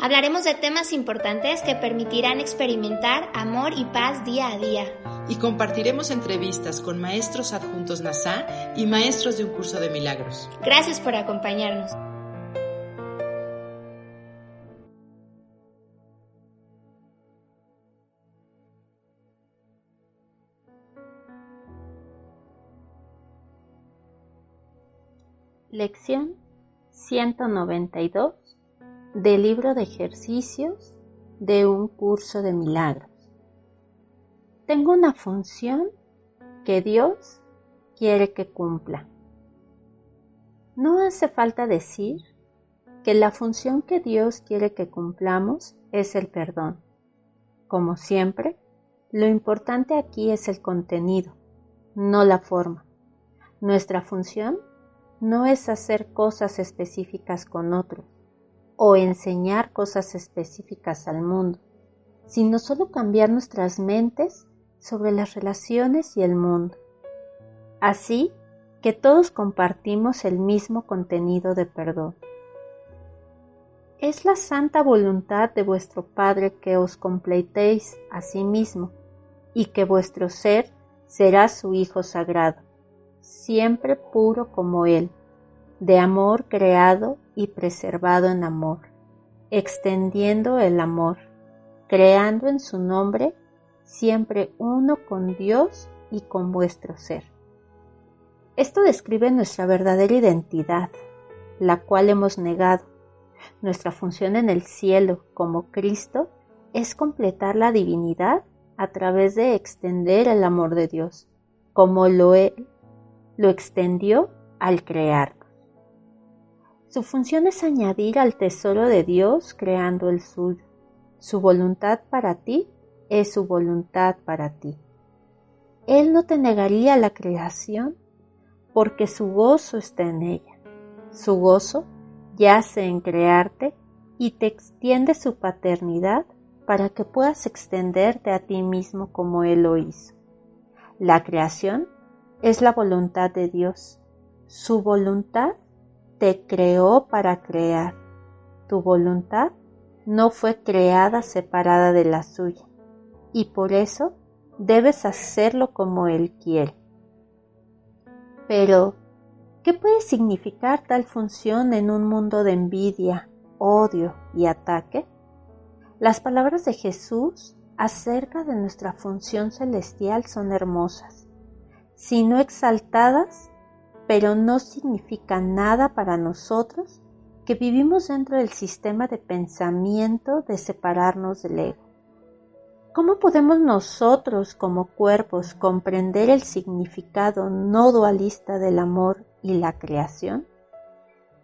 Hablaremos de temas importantes que permitirán experimentar amor y paz día a día. Y compartiremos entrevistas con maestros adjuntos NASA y maestros de un curso de milagros. Gracias por acompañarnos. Lección 192 del libro de ejercicios de un curso de milagros. Tengo una función que Dios quiere que cumpla. No hace falta decir que la función que Dios quiere que cumplamos es el perdón. Como siempre, lo importante aquí es el contenido, no la forma. Nuestra función no es hacer cosas específicas con otros o enseñar cosas específicas al mundo, sino solo cambiar nuestras mentes sobre las relaciones y el mundo. Así que todos compartimos el mismo contenido de perdón. Es la santa voluntad de vuestro Padre que os completéis a sí mismo y que vuestro ser será su Hijo sagrado siempre puro como Él, de amor creado y preservado en amor, extendiendo el amor, creando en su nombre, siempre uno con Dios y con vuestro ser. Esto describe nuestra verdadera identidad, la cual hemos negado. Nuestra función en el cielo como Cristo es completar la divinidad a través de extender el amor de Dios, como lo Él lo extendió al crearnos. Su función es añadir al tesoro de Dios creando el suyo. Su voluntad para ti es su voluntad para ti. Él no te negaría la creación porque su gozo está en ella. Su gozo yace en crearte y te extiende su paternidad para que puedas extenderte a ti mismo como Él lo hizo. La creación es la voluntad de Dios. Su voluntad te creó para crear. Tu voluntad no fue creada separada de la suya y por eso debes hacerlo como Él quiere. Pero, ¿qué puede significar tal función en un mundo de envidia, odio y ataque? Las palabras de Jesús acerca de nuestra función celestial son hermosas sino exaltadas, pero no significa nada para nosotros que vivimos dentro del sistema de pensamiento de separarnos del ego. ¿Cómo podemos nosotros como cuerpos comprender el significado no dualista del amor y la creación?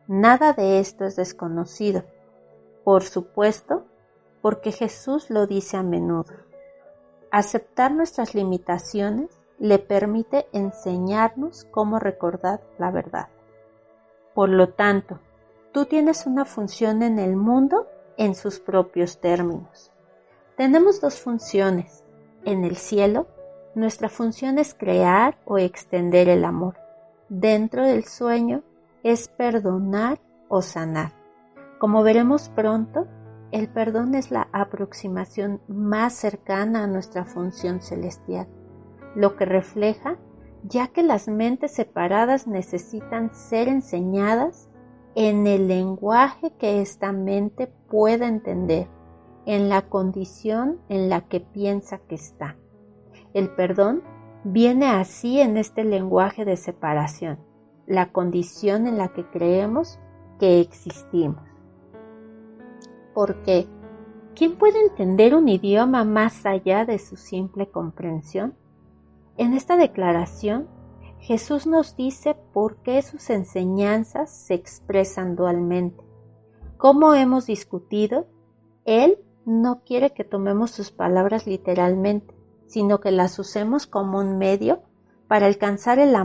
Nada de esto es desconocido, por supuesto, porque Jesús lo dice a menudo. Aceptar nuestras limitaciones le permite enseñarnos cómo recordar la verdad. Por lo tanto, tú tienes una función en el mundo en sus propios términos. Tenemos dos funciones. En el cielo, nuestra función es crear o extender el amor. Dentro del sueño es perdonar o sanar. Como veremos pronto, el perdón es la aproximación más cercana a nuestra función celestial lo que refleja ya que las mentes separadas necesitan ser enseñadas en el lenguaje que esta mente pueda entender, en la condición en la que piensa que está. El perdón viene así en este lenguaje de separación, la condición en la que creemos que existimos. Porque, ¿quién puede entender un idioma más allá de su simple comprensión? En esta declaración, Jesús nos dice por qué sus enseñanzas se expresan dualmente. Como hemos discutido, Él no quiere que tomemos sus palabras literalmente, sino que las usemos como un medio para alcanzar el